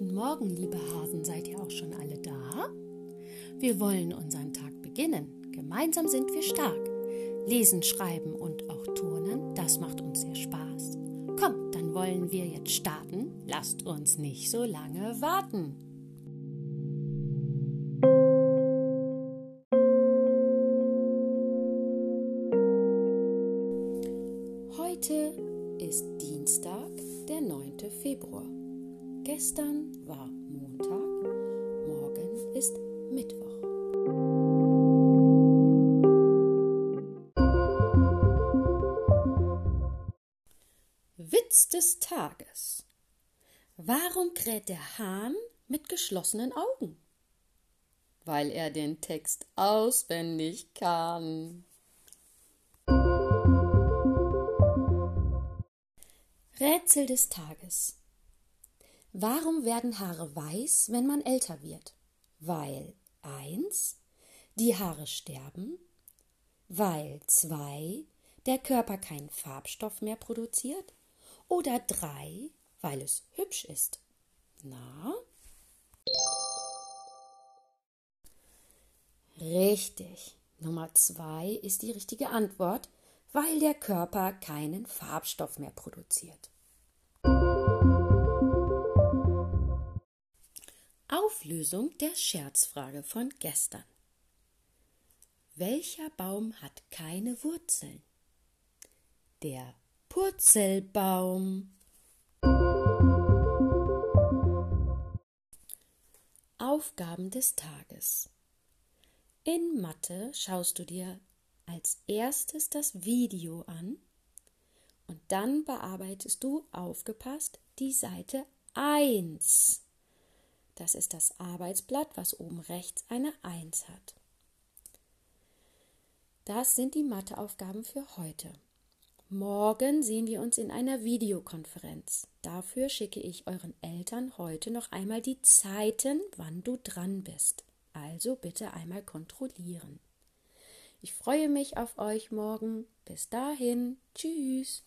Morgen, liebe Hasen, seid ihr auch schon alle da? Wir wollen unseren Tag beginnen. Gemeinsam sind wir stark. Lesen, schreiben und auch turnen, das macht uns sehr Spaß. Komm, dann wollen wir jetzt starten. Lasst uns nicht so lange warten. Heute ist Dienstag, der 9. Februar. Gestern war Montag, morgen ist Mittwoch. Witz des Tages. Warum kräht der Hahn mit geschlossenen Augen? Weil er den Text auswendig kann. Rätsel des Tages. Warum werden Haare weiß, wenn man älter wird? Weil 1. Die Haare sterben, weil 2. Der Körper keinen Farbstoff mehr produziert oder 3. Weil es hübsch ist. Na? Richtig. Nummer 2 ist die richtige Antwort, weil der Körper keinen Farbstoff mehr produziert. Auflösung der Scherzfrage von gestern. Welcher Baum hat keine Wurzeln? Der Purzelbaum. Aufgaben des Tages. In Mathe schaust du dir als erstes das Video an und dann bearbeitest du aufgepasst die Seite 1. Das ist das Arbeitsblatt, was oben rechts eine 1 hat. Das sind die Matheaufgaben für heute. Morgen sehen wir uns in einer Videokonferenz. Dafür schicke ich euren Eltern heute noch einmal die Zeiten, wann du dran bist. Also bitte einmal kontrollieren. Ich freue mich auf euch morgen. Bis dahin. Tschüss.